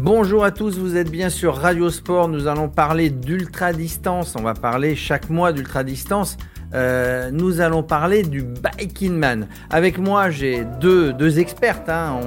Bonjour à tous, vous êtes bien sur Radio Sport. Nous allons parler d'ultra distance. On va parler chaque mois d'ultra distance. Euh, nous allons parler du Biking Man. Avec moi, j'ai deux, deux expertes hein,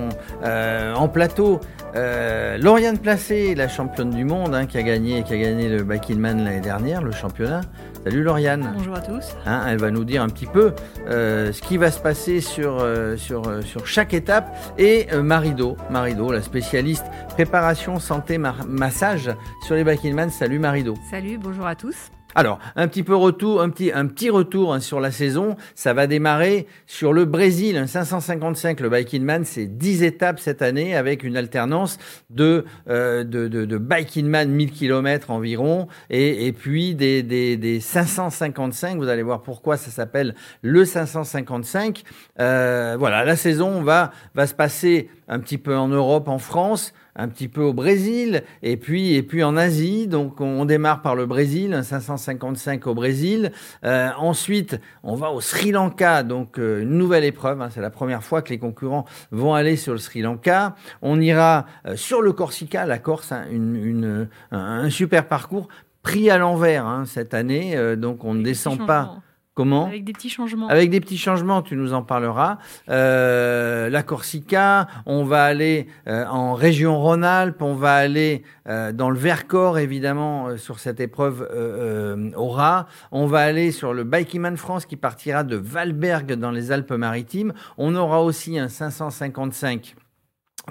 euh, en, plateau. Euh, Lauriane Placé, la championne du monde, hein, qui a gagné, qui a gagné le Biking Man l'année dernière, le championnat. Salut Lauriane. Bonjour à tous. Hein, elle va nous dire un petit peu euh, ce qui va se passer sur, euh, sur, sur chaque étape. Et Marido, Marido, la spécialiste préparation, santé, massage sur les Man. Salut Marido. Salut, bonjour à tous. Alors, un petit peu retour, un petit, un petit retour hein, sur la saison. Ça va démarrer sur le Brésil, un 555. Le Biking Man, c'est 10 étapes cette année avec une alternance de, euh, de, de, de Biking Man 1000 km environ et, et puis des, des, des 555. Vous allez voir pourquoi ça s'appelle le 555. Euh, voilà, la saison va, va se passer un petit peu en Europe, en France, un petit peu au Brésil et puis et puis en Asie. Donc on démarre par le Brésil, un 555 au Brésil. Euh, ensuite, on va au Sri Lanka, donc euh, une nouvelle épreuve. Hein, c'est la première fois que les concurrents vont aller sur le Sri Lanka. On ira euh, sur le Corsica, la Corse, hein, une, une, un, super parcours pris à l'envers hein, cette année. Donc on ne descend pas. Comment Avec des petits changements. Avec des petits changements, tu nous en parleras. Euh, la Corsica, on va aller euh, en région Rhône-Alpes, on va aller euh, dans le Vercors, évidemment, sur cette épreuve euh, aura. On va aller sur le Bikeman France qui partira de Valberg dans les Alpes-Maritimes. On aura aussi un 555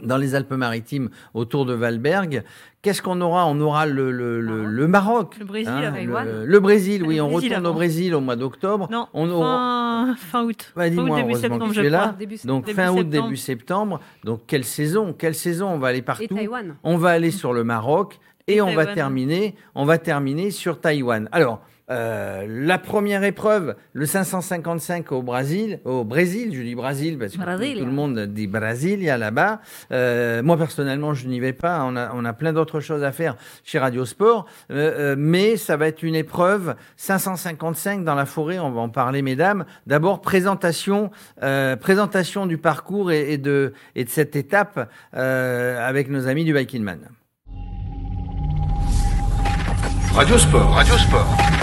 dans les Alpes-Maritimes autour de Valberg. Qu'est-ce qu'on aura? On aura le, le, le, le, Maroc. Le Brésil, hein, le, le, Brésil, oui, le on Brésil retourne avant. au Brésil au mois d'octobre. Non, on aura... fin, fin août. Bah, fin août, début septembre, je là. Début, Donc début fin août, septembre. début septembre. Donc quelle saison? Quelle saison? On va aller partout. Et Taïwan. On va aller sur le Maroc et, Et on va terminer. On va terminer sur Taïwan. Alors. Euh, la première épreuve, le 555 au Brésil, au Brésil, je dis Brésil parce que Brésil. tout le monde dit Brésil, il y a là-bas. Euh, moi personnellement, je n'y vais pas. On a, on a plein d'autres choses à faire chez Radio Sport, euh, mais ça va être une épreuve 555 dans la forêt. On va en parler, mesdames. D'abord présentation, euh, présentation du parcours et, et, de et de cette étape euh, avec nos amis du Biking Man. Radio Sport, Radio Sport.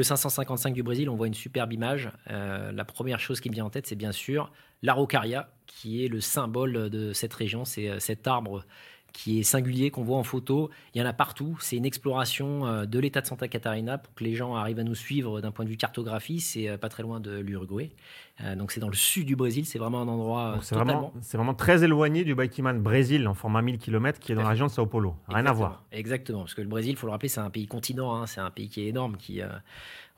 Le 555 du Brésil, on voit une superbe image. Euh, la première chose qui me vient en tête, c'est bien sûr l'araucaria, qui est le symbole de cette région. C'est euh, cet arbre qui est singulier, qu'on voit en photo. Il y en a partout. C'est une exploration euh, de l'état de Santa Catarina pour que les gens arrivent à nous suivre d'un point de vue cartographie. C'est pas très loin de l'Uruguay. Euh, donc c'est dans le sud du Brésil. C'est vraiment un endroit Donc, C'est totalement... vraiment, c'est vraiment très éloigné du Bikiman Brésil en format 1000 km qui est dans la région de Sao Paulo. Rien à voir. Exactement, parce que le Brésil, il faut le rappeler, c'est un pays continent, hein, c'est un pays qui est énorme, qui, euh,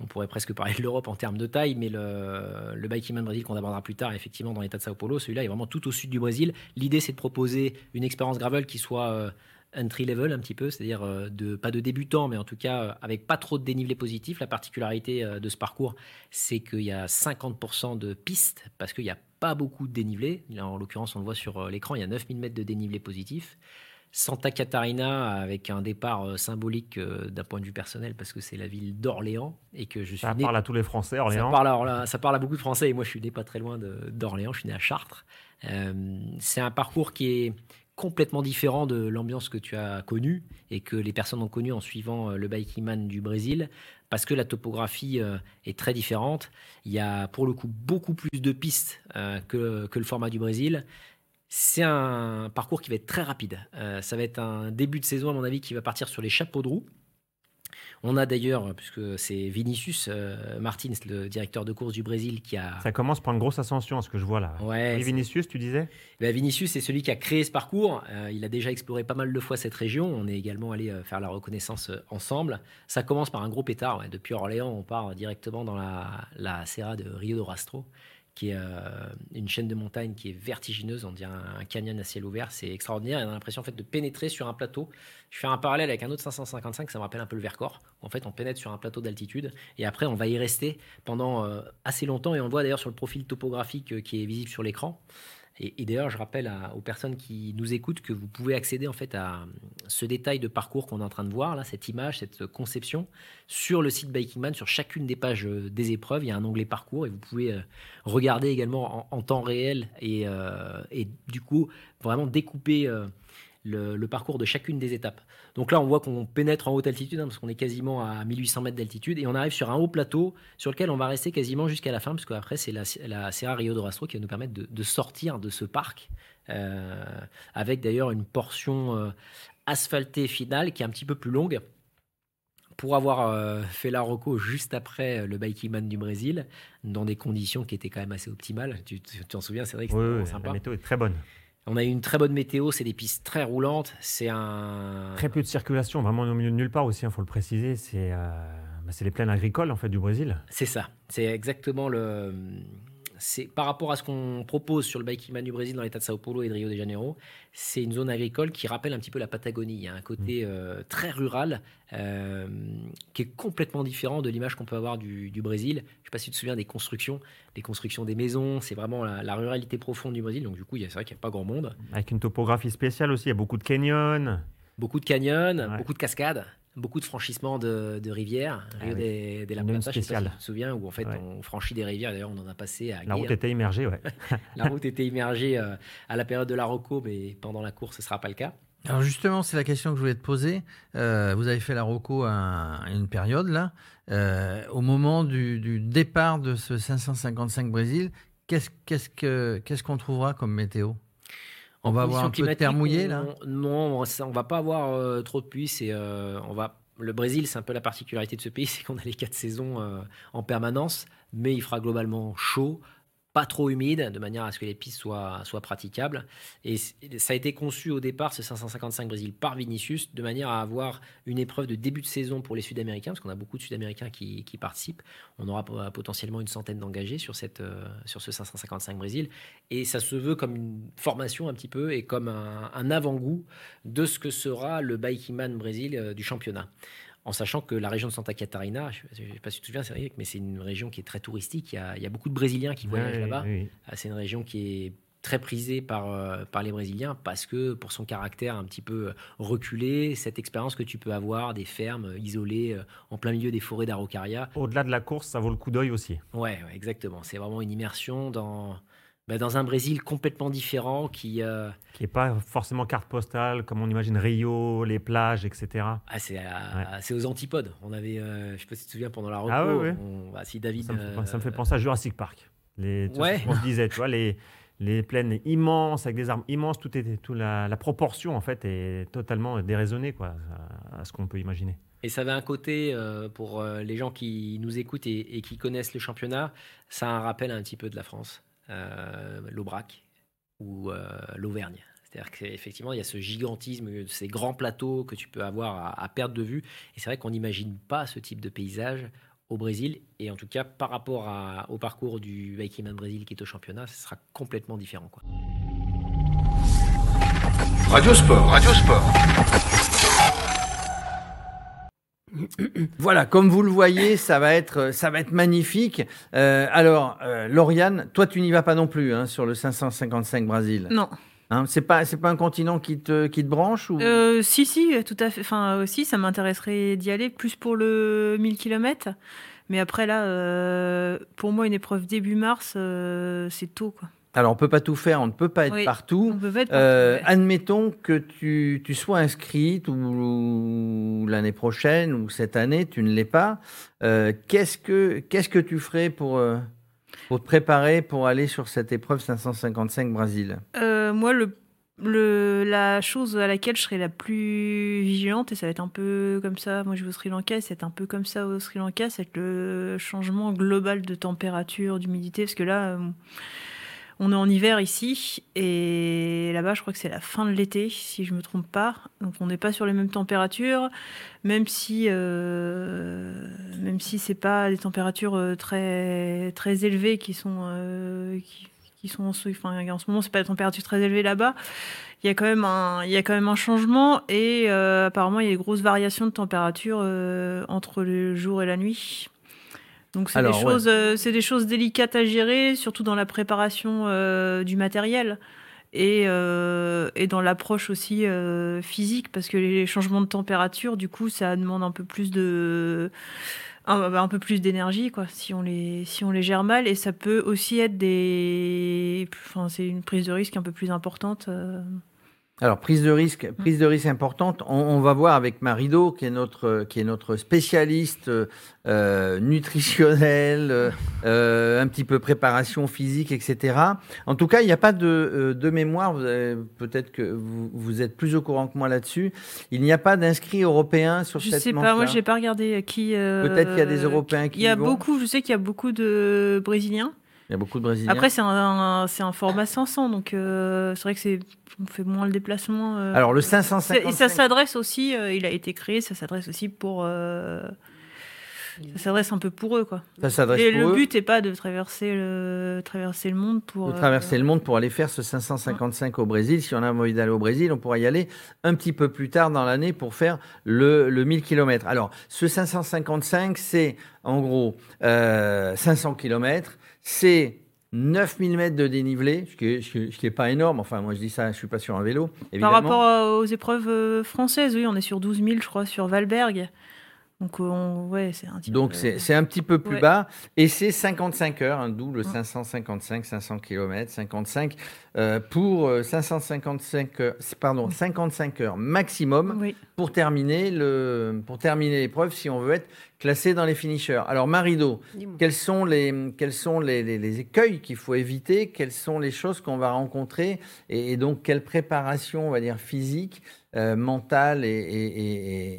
on pourrait presque parler de l'Europe en termes de taille, mais le, le Bikiman Brésil qu'on abordera plus tard, effectivement, dans l'état de Sao Paulo, celui-là est vraiment tout au sud du Brésil. L'idée, c'est de proposer une expérience gravel qui soit euh, entry level un petit peu, c'est-à-dire euh, de, pas de débutant, mais en tout cas euh, avec pas trop de dénivelé positif. La particularité euh, de ce parcours, c'est qu'il y a 50% de pistes, parce qu'il n'y a pas beaucoup de dénivelé. Là, en l'occurrence, on le voit sur l'écran, il y a 9000 mètres de dénivelé positif. Santa Catarina avec un départ symbolique d'un point de vue personnel parce que c'est la ville d'Orléans et que je suis Ça né- parle à tous les Français, ça Orléans. parle, à Orla- ça parle à beaucoup de Français et moi je suis né pas très loin d'Orléans, je suis né à Chartres. Euh, c'est un parcours qui est complètement différent de l'ambiance que tu as connue et que les personnes ont connue en suivant euh, le Biking Man du Brésil parce que la topographie euh, est très différente. Il y a pour le coup beaucoup plus de pistes euh, que, que le format du Brésil. C'est un parcours qui va être très rapide. Ça va être un début de saison, à mon avis, qui va partir sur les chapeaux de roue. On a d'ailleurs, puisque c'est Vinicius euh, Martins, le directeur de course du Brésil, qui a. Ça commence par une grosse ascension, à ce que je vois là. Ouais, Oui, Vinicius, tu disais? Ben, Vinicius, c'est celui qui a créé ce parcours. Euh, il a déjà exploré pas mal de fois cette région. On est également allé euh, faire la reconnaissance ensemble. Ça commence par un gros pétard. ouais. Depuis Orléans, on part directement dans la, la Serra de Rio do Rastro, qui est euh, une chaîne de montagne qui est vertigineuse. On dirait un, canyon à ciel ouvert. C'est extraordinaire. On a l'impression en fait, de pénétrer sur un plateau. Je fais un parallèle avec un autre 555, ça me rappelle un peu le Vercors. En fait, on pénètre sur un plateau d'altitude et après, on va y rester pendant euh, assez longtemps. Et on le voit d'ailleurs sur le profil topographique euh, qui est visible sur l'écran. Et, d'ailleurs, je rappelle aux personnes qui nous écoutent que vous pouvez accéder en fait à ce détail de parcours qu'on est en train de voir là, cette image, cette conception, sur le site Bikingman, sur chacune des pages euh, des épreuves. Il y a un onglet parcours et vous pouvez euh, regarder également en, temps réel et, euh, du coup vraiment découper euh, le, le parcours de chacune des étapes. Donc là, on voit qu'on pénètre en haute altitude, hein, parce qu'on est quasiment à 1800 mètres d'altitude, et on arrive sur un haut plateau sur lequel on va rester quasiment jusqu'à la fin, parce qu'après, c'est la, la Serra Rio de Rastro qui va nous permettre de, de sortir de ce parc, euh, avec d'ailleurs une portion euh, asphaltée finale qui est un petit peu plus longue. Pour avoir euh, fait la Rocco juste après le Bikeman du Brésil, dans des conditions qui étaient quand même assez optimales. Tu t'en souviens, c'est vrai que Oui, c'était oui, la météo est très bonne. On a eu une très bonne météo, c'est des pistes très roulantes, c'est un... Très peu de circulation, vraiment au milieu de nulle part aussi, il faut le préciser. C'est euh, bah, c'est les plaines agricoles en fait du Brésil. C'est ça, c'est exactement le... C'est par rapport à ce qu'on propose sur le Bikeman du Brésil dans l'état de Sao Paulo et de Rio de Janeiro, c'est une zone agricole qui rappelle un petit peu la Patagonie. Il y a un côté euh, très rural euh, qui est complètement différent de l'image qu'on peut avoir du, du Brésil. Je ne sais pas si tu te souviens des constructions, les constructions des maisons, c'est vraiment la, la ruralité profonde du Brésil. Donc du coup, c'est vrai qu'il n'y a pas grand monde. Avec une topographie spéciale aussi, il y a beaucoup de canyons. Beaucoup de canyons, Ouais. beaucoup de cascades, beaucoup de franchissements de, de rivières. Ah Rio oui. des, des La Une Plata, je si te souviens, où en fait Ouais. on franchit des rivières. D'ailleurs, on en a passé à La route était immergée, ouais. La route était immergée euh, à la période de la Rocco, mais pendant la course, ce ne sera pas le cas. Alors justement, c'est la question que je voulais te poser. Euh, vous avez fait la Rocco à, à une période là. Euh, au moment du, du départ de ce 555 Brésil, qu'est-ce qu'est-ce que qu'est-ce qu'on trouvera comme météo? On va avoir un peu de terre mouillée là? on- Non, on va pas avoir euh, trop de pluie. C'est, euh, on va. Le Brésil, c'est un peu la particularité de ce pays, c'est qu'on a les quatre saisons euh, en permanence, mais il fera globalement chaud, pas trop humide, de manière à ce que les pistes soient, soient praticables. Et ça a été conçu au départ, ce 555 Brésil, par Vinicius, de manière à avoir une épreuve de début de saison pour les Sud-Américains, parce qu'on a beaucoup de Sud-Américains qui, qui participent. On aura po- potentiellement une centaine d'engagés sur, euh, sur ce 555 Brésil. Et ça se veut comme une formation un petit peu et comme un, un avant-goût de ce que sera le Bikeman Brésil euh, du championnat. En sachant que la région de Santa Catarina, je ne sais pas si tu te souviens, Cédric, mais c'est une région qui est très touristique. Il y a, il y a beaucoup de Brésiliens qui voyagent là-bas. oui. Ah, C'est une région qui est très prisée par, euh, par les Brésiliens parce que pour son caractère un petit peu euh, reculé, cette expérience que tu peux avoir des fermes euh, isolées euh, en plein milieu des forêts d'Araucaria, Au-delà de la course, ça vaut le coup d'œil aussi. Ouais, ouais, exactement. C'est vraiment une immersion dans, bah, dans un Brésil complètement différent qui. euh, Qui n'est pas forcément carte postale, comme on imagine Rio, les plages, etc. ah, c'est, aux antipodes. On avait, euh, je sais pas si tu te souviens, pendant la reco, Ah ouais, ouais. on- bah, si David. Ça me, fait, euh, ça me fait penser à Jurassic Park. Les, qu'on se disait, tu vois, les, les plaines immenses, avec des arbres immenses, tout est, tout la, la proportion, en fait, est totalement déraisonnée, quoi, à, à ce qu'on peut imaginer. Et ça avait un côté, euh, pour les gens qui nous écoutent et, et qui connaissent le championnat, ça a un rappel un petit peu de la France, l'Aubrac ou euh, l'Auvergne. C'est-à-dire qu'effectivement, il y a ce gigantisme, ces grands plateaux que tu peux avoir à, à perte de vue. Et c'est vrai qu'on n'imagine pas ce type de paysage au Brésil. Et en tout cas, par rapport au parcours du Bikeman Brésil qui est au championnat, ce sera complètement différent. Radio Sport, Radio Sport. Voilà, comme vous le voyez, ça va être, ça va être magnifique. Euh, alors, euh, Lauriane, toi, tu n'y vas pas non plus hein, sur le 555 Brésil. Non. Hein, c'est pas, c'est pas un continent qui te, qui te branche ou? Euh, si, si, tout à fait. Enfin, aussi, ça m'intéresserait d'y aller, plus pour le 1000 km. Mais après, là, pour moi, une épreuve début mars, c'est tôt, quoi. Alors, on peut pas tout faire, on ne peut pas être Oui. partout. On peut pas être Euh, partout, ouais. admettons que tu, tu sois inscrite ou, ou l'année prochaine ou cette année, tu ne l'es pas. Euh, qu'est-ce que qu'est-ce que tu ferais pour euh, pour te préparer pour aller sur cette épreuve 555 Brésil Euh, moi, le, le, la chose à laquelle je serai la plus vigilante, et ça va être un peu comme ça, moi je vais au Sri Lanka, et c'est un peu comme ça au Sri Lanka, c'est le changement global de température, d'humidité, parce que là, on est en hiver ici, et là-bas, je crois que c'est la fin de l'été, si je me trompe pas. Donc on n'est pas sur les mêmes températures, même si, euh, même si c'est pas des températures euh, très, très élevées qui sont, euh, qui, sont en, enfin, en ce moment, c'est pas des températures très élevées là-bas. Il y a quand même un, il y a quand un changement et euh, apparemment il y a des grosses variations de température entre le jour et la nuit. Donc c'est des ouais. choses, euh, c'est des choses délicates à gérer, surtout dans la préparation euh, du matériel et, euh, et dans l'approche aussi physique, parce que les changements de température, du coup, ça demande un peu plus de un, un peu plus d'énergie, quoi, si on les si on les gère mal, et ça peut aussi être des, enfin, c'est une prise de risque un peu plus importante. Alors, prise de risque, prise de risque importante. On, on va voir avec Marido, qui est notre, qui est notre spécialiste euh, nutritionnel, euh, euh, un petit peu préparation physique, etc. En tout cas, il n'y a pas de, euh, de mémoire. Peut-être que vous, vous êtes plus au courant que moi là-dessus. Il n'y a pas d'inscrits européens sur Je cette sais pas, moi j'ai pas regardé qui. euh, Peut-être qu'il y a des Européens qui Il y a y vont. beaucoup, je sais qu'il y a beaucoup de Brésiliens. Il y a beaucoup de Brésiliens. Après, c'est un, un- c'est un format 500, donc euh, c'est vrai que c'est on fait moins le déplacement. euh. Alors, le C'est- Et 555. ça s'adresse aussi, euh, il a été créé, ça s'adresse aussi pour. ça s'adresse un peu pour eux, quoi. Ça s'adresse Et pour le eux. but n'est pas de traverser le, traverser le monde pour. de traverser le monde pour aller faire ce 555 au Brésil. Si on a envie d'aller au Brésil, on pourra y aller un petit peu plus tard dans l'année pour faire le, le 1000 km. Alors, ce 555, c'est en gros euh, 500 km, c'est 9000 mètres de dénivelé, ce qui est, ce qui est- ce qui est pas énorme. Enfin, moi je dis ça, je suis pas sur un vélo. Évidemment. Par rapport à- aux épreuves euh, françaises, oui, on est sur 12 000, je crois, sur Valberg. Donc, euh, on- ouais, c'est un petit Donc peu- c'est c'est un petit peu plus Ouais. bas et c'est 55 heures, un double Mm. 555, 500 km, 55 euh, pour euh, 555 heures, pardon, 55 heures maximum Oui. pour terminer le pour terminer l'épreuve si on veut être classé dans les finishers. Alors Marido, quels sont les quels sont les, les- les écueils qu'il faut éviter? Quelles sont les choses qu'on va rencontrer? Et, et donc quelle préparation, on va dire physique, euh, mentale et, et-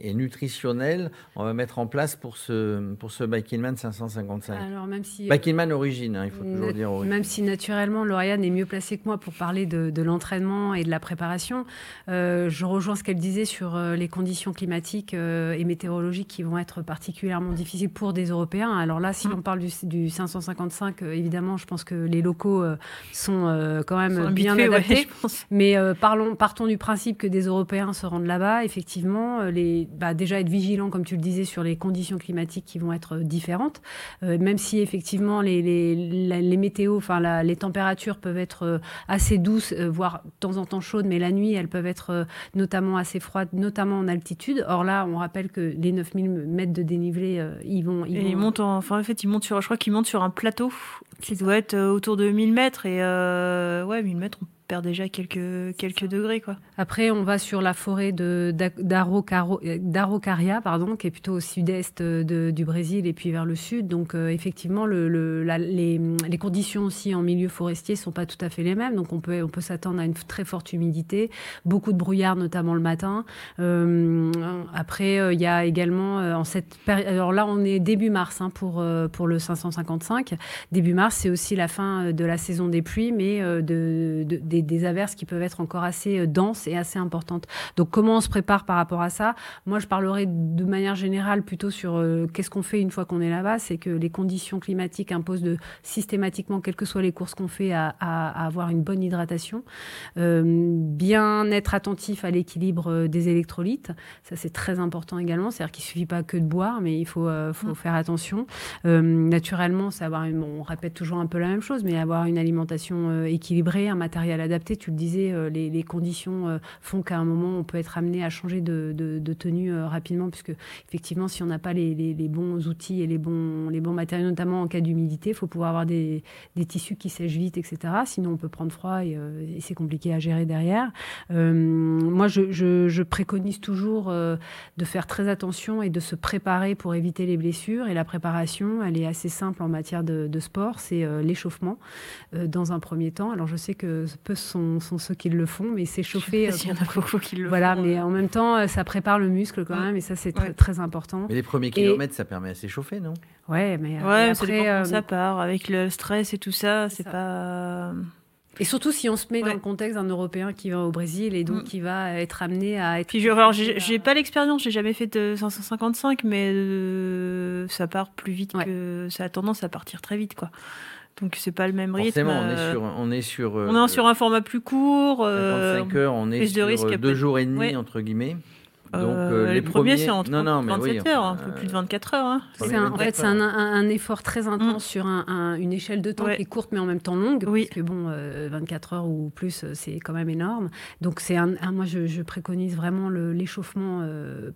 et- et nutritionnelle on va mettre en place pour ce pour ce Bikingman 555 Alors, même si. Bikingman origine, hein, il faut toujours dire origine. Même si naturellement, Lauriane est mieux placée que moi pour parler de, de l'entraînement et de la préparation, euh, je rejoins ce qu'elle disait sur euh, les conditions climatiques euh, et météorologiques qui vont être particulièrement difficiles pour des Européens. Alors là, si Mm. on parle du, du 555, euh, évidemment, je pense que les locaux euh, sont euh, quand même bien habitués, ouais, adaptés. je pense. Mais euh, parlons, partons du principe que des Européens se rendent là-bas. Effectivement, euh, les, bah, déjà être vigilant, comme tu le disais, sur les conditions climatiques qui vont être euh, différentes. Euh, même si effectivement les, les, la- les météos, enfin la- les températures peuvent être assez douces, voire de temps en temps chaudes, mais la nuit elles peuvent être notamment assez froides, notamment en altitude. Or là, on rappelle que les 9000 mètres de dénivelé, ils vont, ils Et vont- il monte en, enfin, en fait, il monte sur, je crois qu'il monte sur un plateau qui doit être euh, autour de 1000 mètres. Et euh, ouais, 1000 mètres, on perd déjà quelques, quelques degrés, quoi. Après, on va sur la forêt euh, d'Araucaria, pardon, qui est plutôt au sud-est de- du Brésil et puis vers le sud. Donc, effectivement, les, conditions aussi en milieu forestier sont pas tout à fait les mêmes. Donc, on peut, on peut s'attendre à une très forte humidité, beaucoup de brouillard, notamment le matin. Après, il y a également en cette péri- alors là, on est début mars hein, pour pour le 555. Début mars, c'est aussi la fin euh, de la saison des pluies, mais euh, de, de- des, des averses qui peuvent être encore assez euh, denses et assez importantes. Donc, comment on se prépare par rapport à ça? Moi, je parlerai de manière générale plutôt sur euh, qu'est-ce qu'on fait une fois qu'on est là-bas. C'est que les conditions climatiques imposent de systématiquement, quelles que soient les courses qu'on fait, à, à- à avoir une bonne hydratation, Euh, bien être attentif à l'équilibre des électrolytes. Ça, c'est très important également. C'est-à-dire qu'il suffit pas que de boire, mais il faut, euh, faut Mm. faire attention. Naturellement, c'est avoir une- bon, on répète toujours un peu la même chose, mais avoir une alimentation euh, équilibrée, un matériel adapté. Tu le disais, euh, les, conditions euh, font qu'à un moment, on peut être amené à changer de, tenue rapidement, puisque effectivement, si on n'a pas les, bons outils et les bons, les bons matériaux, notamment en cas d'humidité, il faut pouvoir avoir des, tissus qui sèchent vite, etc. Sinon, on peut prendre froid et, c'est compliqué à gérer derrière. Moi, je, préconise toujours de faire très attention et de se préparer pour éviter les blessures. Et la préparation, elle est assez simple en matière de sport, c'est euh, l'échauffement euh, dans un premier temps. Alors, je sais que peu sont, sont ceux qui le font, mais s'échauffer. Il y en a beaucoup qui le Voilà, font, mais euh. en même temps, euh, ça prépare le muscle quand même, et ça, c'est très, Ouais. très important. Mais les premiers kilomètres, ça permet à s'échauffer, non? Ouais, mais euh, Ouais, ça après, euh, comment ça part. Avec le stress et tout ça, C'est ça. pas. Et surtout si on se met Ouais. dans le contexte d'un Européen qui va au Brésil et donc Mm. qui va être amené à être. Puis je, alors, j'ai j'ai pas l'expérience, j'ai jamais fait de 555, mais euh, ça part plus vite Ouais. que ça a tendance à partir très vite, quoi. Donc c'est pas le même rythme. Forcément, on est euh, sur, on est sur, euh, on est sur un format plus court. euh, 55 heures, on est plus de sur risque deux jours et demi Ouais. entre guillemets. Euh, les, premiers, c'est entre non, non, 27 heures, un peu plus de 24 heures. Hein. en fait, c'est un, effort très intense mm. sur une échelle de temps qui est courte mais en même temps longue. Oui. Parce que bon, 24 heures ou plus, c'est quand même énorme. Donc, c'est un, moi, je, préconise vraiment l'échauffement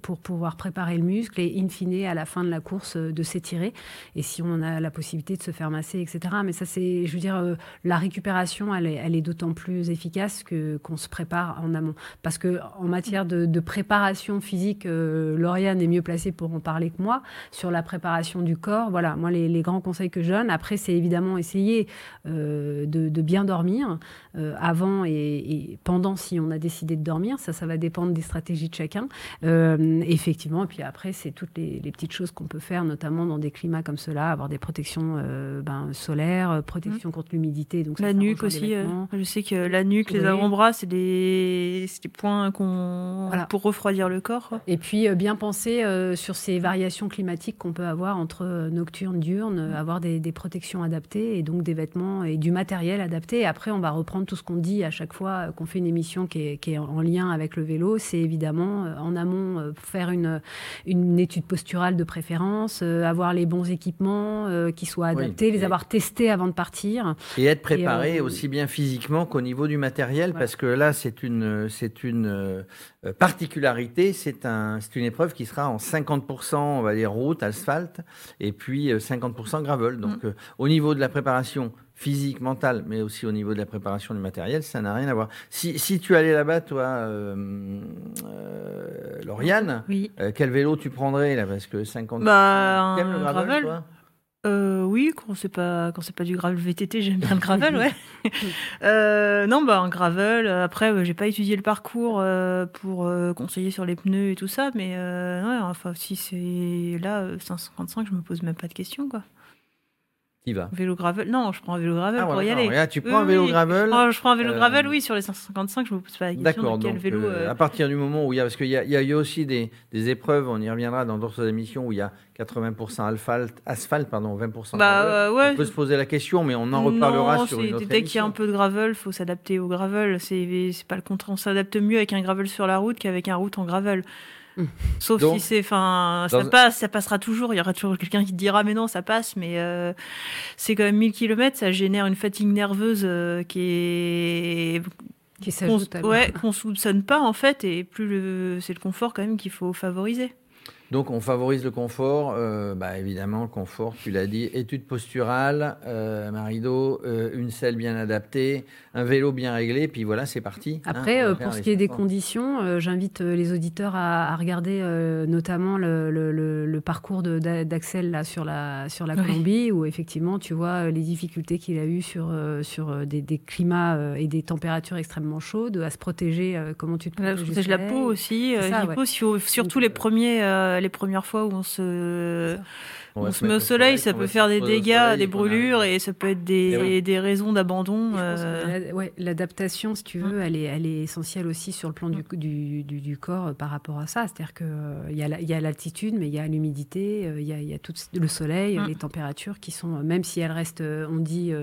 pour pouvoir préparer le muscle et, in fine, à la fin de la course, de s'étirer. Et si on a la possibilité de se faire masser, etc. Mais ça, c'est, je veux dire, la récupération, elle est, elle est d'autant plus efficace que qu'on se prépare en amont. Parce que en matière de préparation physique, euh, Lauriane est mieux placée pour en parler que moi. Sur la préparation du corps, voilà, moi, les, grands conseils que je donne, après, c'est évidemment essayer euh, de, bien dormir euh, avant et, pendant si on a décidé de dormir. Ça, ça va dépendre des stratégies de chacun. effectivement, et puis après, c'est toutes les, petites choses qu'on peut faire, notamment dans des climats comme cela, avoir des protections ben, solaires, protection mmh. contre l'humidité. Donc la nuque aussi. je sais que la nuque, les avant-bras, c'est des, des, points qu'on pour refroidir le corps. Et puis euh, bien penser euh, sur ces variations climatiques qu'on peut avoir entre euh, nocturne, diurne, avoir des, protections adaptées et donc des vêtements et du matériel adapté. Et après, on va reprendre tout ce qu'on dit à chaque fois qu'on fait une émission qui est, en lien avec le vélo. C'est évidemment en amont faire une, une étude posturale de préférence, avoir les bons équipements qui soient adaptés, les avoir testés avant de partir. Et être préparé aussi bien physiquement qu'au niveau du matériel, parce que là, c'est une, c'est une particularité c'est un, une épreuve qui sera en 50%, on va dire, route, asphalte, et puis 50% euh, gravel. Donc, mm. euh, au niveau de la préparation physique, mentale, mais aussi au niveau de la préparation du matériel, ça n'a rien à voir. Si, si tu allais là-bas, toi, euh, Lauriane, quel vélo tu prendrais là? Parce que 50. Bah, un gravel, toi euh, oui, quand c'est pas quand c'est pas du gravel VTT, j'aime bien le gravel, ouais. euh, non, bah un gravel. Après, euh, j'ai pas étudié le parcours euh, pour conseiller sur les pneus et tout ça, mais ouais, enfin si c'est là 555, je me pose même pas de questions, quoi. Vélo gravel Non, je prends un vélo gravel ah, pour y aller. tu prends un vélo gravel Je prends un vélo gravel, euh, oui, sur les 555, je me pose pas la question D'accord, donc vélo, euh, euh, à partir du moment où il y a, parce qu'il y, y, a aussi des, des, épreuves, on y reviendra dans d'autres émissions, où il y a 80% asphalte, asphalte pardon, 20% bah, gravel. Ouais. On peut se poser la question, mais on en reparlera sur une autre Dès qu'il y a un peu de gravel, il faut s'adapter au gravel. C'est pas le contraire, on s'adapte mieux avec un gravel sur la route qu'avec un route en gravel. Sauf si c'est, enfin, ça passe, ça passera toujours. Il y aura toujours quelqu'un qui te dira, mais non, ça passe. Mais euh, c'est quand même 1000 km, ça génère une fatigue nerveuse euh, qui est qui s'ajoute ouais, qu'on soupçonne pas en fait, et plus le, c'est le confort quand même qu'il faut favoriser. Donc on favorise le confort, euh, bah, évidemment le confort, tu l'as dit, étude posturale, euh, Marido, euh, une selle bien adaptée, un vélo bien réglé, puis voilà, c'est parti. Hein, Après, euh, pour ce qui est des conditions, j'invite les auditeurs à, regarder notamment le, parcours d'Axel là sur la sur la Colombie, où effectivement tu vois les difficultés qu'il a eues sur sur des, climats et des températures extrêmement chaudes, à se protéger. comment tu te protèges la peau aussi, surtout les premiers les premières fois où on se, on, se met au soleil, ça peut faire des dégâts, des brûlures, et ça peut être des, des raisons d'abandon. Euh. Ouais, l'adaptation, si tu veux, elle est, elle est essentielle aussi sur le plan du, du, du, corps euh, par rapport à ça. C'est-à-dire qu'il euh, y a l'altitude, mais il y a l'humidité, il y a, y a tout le soleil, mm. les températures qui sont, même si elles restent, on dit,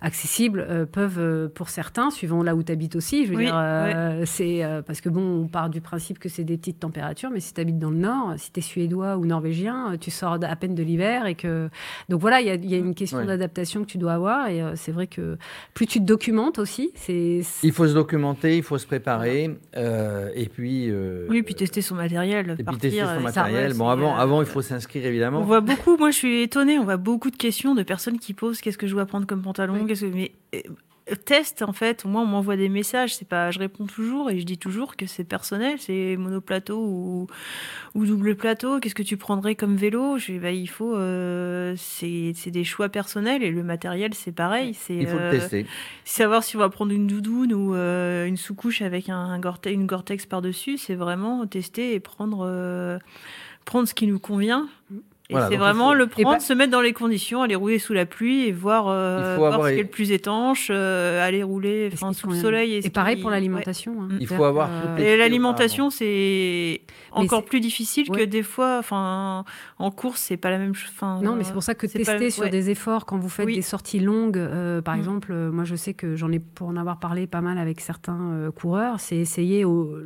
accessibles, peuvent, pour certains, suivant là où tu habites aussi, je veux dire, c'est parce que bon, on part du principe que c'est des petites températures, mais si tu habites dans le nord, si tu es suédois ou norvégien, tu sors à peine de l'hiver et que donc voilà, il y a, une question d'adaptation que tu dois avoir et euh, c'est vrai que plus tu te documentes aussi, c'est il faut se documenter, il faut se préparer euh, et puis euh, oui, puis tester son matériel, et puis tester son matériel. bon, avant, avant, il faut s'inscrire évidemment. On voit beaucoup. Moi, je suis étonnée. On voit beaucoup de questions de personnes qui posent qu'est-ce que je dois prendre comme pantalon, qu'est-ce que mais test en fait. Moi, on m'envoie des messages. C'est pas, je réponds toujours et je dis toujours que c'est personnel. C'est monoplateau ou, ou double plateau. Qu'est-ce que tu prendrais comme vélo? Je, bah, Il faut, euh, c'est des choix personnels et le matériel, c'est pareil. C'est il faut le euh, tester. Savoir si on va prendre une doudoune ou euh, une sous-couche avec un, Gore une Gore-Tex par dessus, c'est vraiment tester et prendre prendre ce qui nous convient. C'est vraiment le prendre, se mettre dans les conditions, aller rouler sous la pluie et voir, euh, voir ce qui est le plus étanche, euh, aller rouler sous le soleil. Et, pareil pour l'alimentation. Hein. Il faut avoir. et l'alimentation, c'est encore plus difficile que des fois. Enfin, en course, c'est pas la même chose. non, mais c'est pour ça que tester sur des efforts quand vous faites des sorties longues, euh, par mm. exemple, moi je sais que j'en ai pour en avoir parlé pas mal avec certains coureurs, c'est essayer au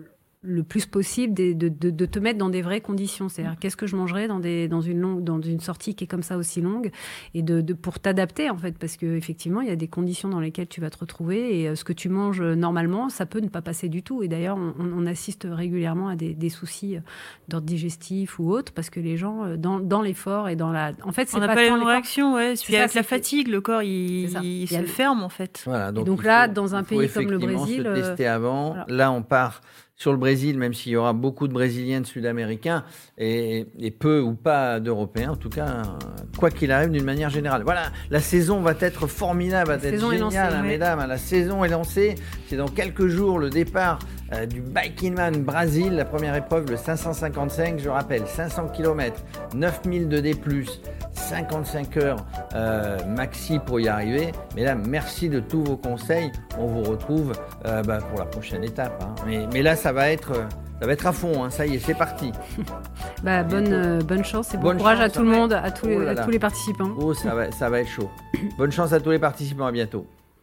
le plus possible de, de, de, de, te mettre dans des vraies conditions. C'est-à-dire, qu'est-ce que je mangerais dans, des, dans, une longue, dans une sortie qui est comme ça aussi longue? Et de, de pour t'adapter, en fait, parce qu'effectivement, il y a des conditions dans lesquelles tu vas te retrouver et euh, ce que tu manges normalement, ça peut ne pas passer du tout. Et d'ailleurs, on, on, assiste régulièrement à des, des soucis d'ordre digestif ou autre parce que les gens, dans, dans l'effort et dans la. En fait, c'est on pas, pas l'effort. réactions, ouais. Ça, avec la c'est fatigue, le corps, il, C'est il se ferme, en fait. Voilà, donc là, faut- dans un pays comme le Brésil, se euh, tester avant. voilà. Là, on part sur le Brésil, même s'il y aura beaucoup de Brésiliens, de Sud-Américains et, et peu ou pas d'Européens, en tout cas, quoi qu'il arrive, d'une manière générale. Voilà, la saison va être formidable, va La être géniale, lancée, hein, ouais. mesdames. La saison est lancée. C'est dans quelques jours le départ euh, du Biking Man Brésil, la première épreuve, le 555, je rappelle, 500 km, 9000 de D+, 55 heures euh, maxi pour y arriver. Mesdames, merci de tous vos conseils. On vous retrouve euh, bah, pour la prochaine étape. hein. Mais, mais là, ça va être, ça va être à fond. hein. Ça y est, c'est parti. Bah, bonne, euh, chance et bon Bonne courage chance, à tout le monde, à tous, les, Oh là à là. tous les participants. Oh, ça va, ça va être chaud. Bonne chance à tous les participants. À bientôt.